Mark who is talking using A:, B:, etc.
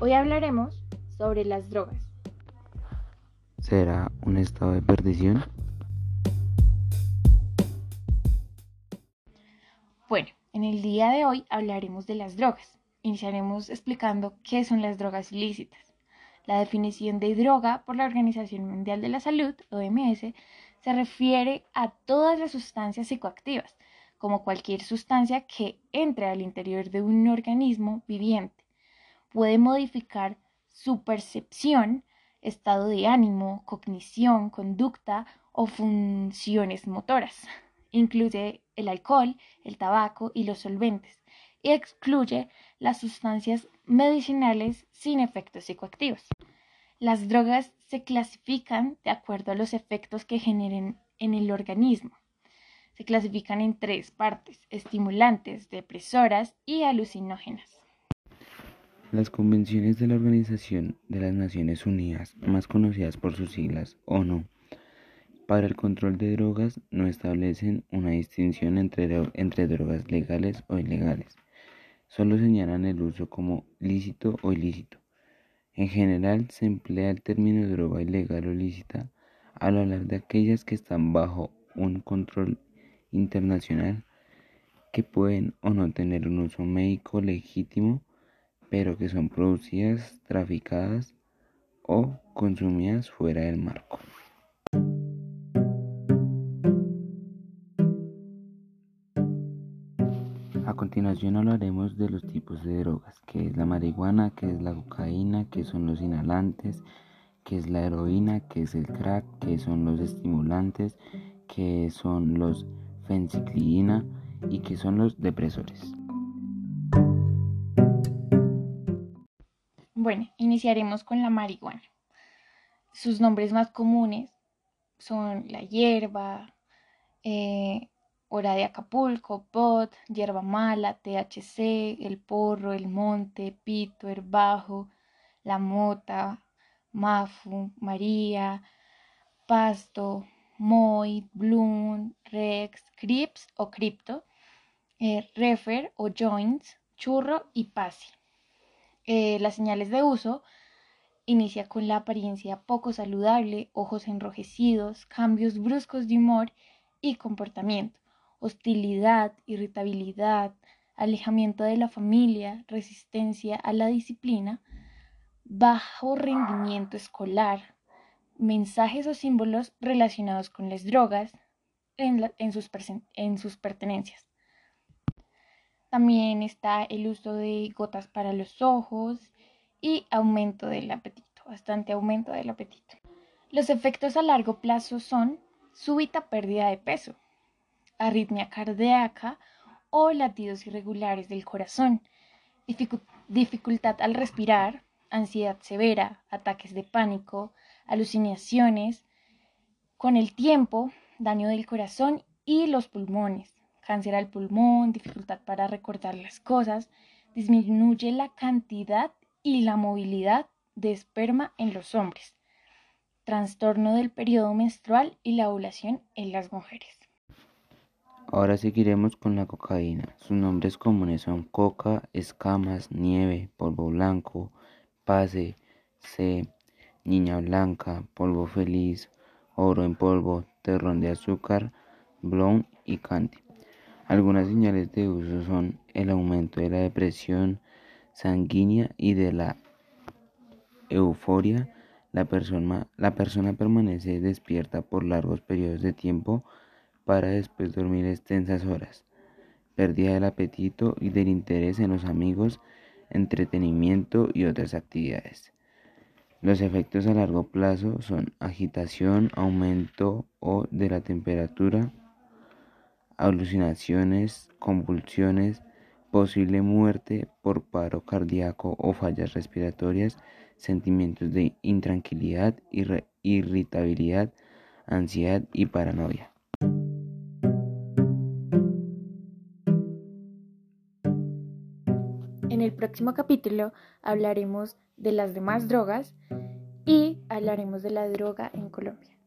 A: Hoy hablaremos sobre las drogas.
B: ¿Será un estado de perdición?
A: Bueno, en el día de hoy hablaremos de las drogas. Iniciaremos explicando qué son las drogas ilícitas. La definición de droga por la Organización Mundial de la Salud, OMS, se refiere a todas las sustancias psicoactivas, como cualquier sustancia que entre al interior de un organismo viviente. Puede modificar su percepción, estado de ánimo, cognición, conducta o funciones motoras. Incluye el alcohol, el tabaco y los solventes y excluye las sustancias medicinales sin efectos psicoactivos. Las drogas se clasifican de acuerdo a los efectos que generen en el organismo. Se clasifican en tres partes, estimulantes, depresoras y alucinógenas.
B: Las convenciones de la Organización de las Naciones Unidas, más conocidas por sus siglas ONU, para el control de drogas no establecen una distinción entre, entre drogas legales o ilegales. Solo señalan el uso como lícito o ilícito. En general se emplea el término droga ilegal o lícita al hablar de aquellas que están bajo un control internacional que pueden o no tener un uso médico legítimo pero que son producidas, traficadas o consumidas fuera del marco. A continuación hablaremos de los tipos de drogas, que es la marihuana, que es la cocaína, que son los inhalantes, que es la heroína, que es el crack, que son los estimulantes, que son los fenciclidina y que son los depresores.
A: Bueno, iniciaremos con la marihuana. Sus nombres más comunes son la hierba, eh, hora de Acapulco, pot, hierba mala, THC, el porro, el monte, pito, el bajo, la mota, mafu, maría, pasto, moi, bloom, rex, crips o cripto, eh, refer o joints, churro y pasi. Eh, las señales de uso inicia con la apariencia poco saludable, ojos enrojecidos, cambios bruscos de humor y comportamiento, hostilidad, irritabilidad, alejamiento de la familia, resistencia a la disciplina, bajo rendimiento escolar, mensajes o símbolos relacionados con las drogas en, sus, en sus pertenencias. También está el uso de gotas para los ojos y aumento del apetito, bastante aumento del apetito. Los efectos a largo plazo son súbita pérdida de peso, arritmia cardíaca o latidos irregulares del corazón, dificultad al respirar, ansiedad severa, ataques de pánico, alucinaciones, con el tiempo, daño del corazón y los pulmones, cáncer al pulmón, dificultad para recordar las cosas, disminuye la cantidad y la movilidad de esperma en los hombres, trastorno del periodo menstrual y la ovulación en las mujeres.
B: Ahora seguiremos con la cocaína. Sus nombres comunes son coca, escamas, nieve, polvo blanco, pase, C, niña blanca, polvo feliz, oro en polvo, terrón de azúcar, blond y candy. Algunas señales de uso son el aumento de la depresión sanguínea y de la euforia. La persona, permanece despierta por largos periodos de tiempo para después dormir extensas horas. Pérdida del apetito y del interés en los amigos, entretenimiento y otras actividades. Los efectos a largo plazo son agitación, aumento o de la temperatura, alucinaciones, convulsiones, posible muerte por paro cardíaco o fallas respiratorias, sentimientos de intranquilidad, irritabilidad, ansiedad y paranoia.
A: En el próximo capítulo hablaremos de las demás drogas y hablaremos de la droga en Colombia.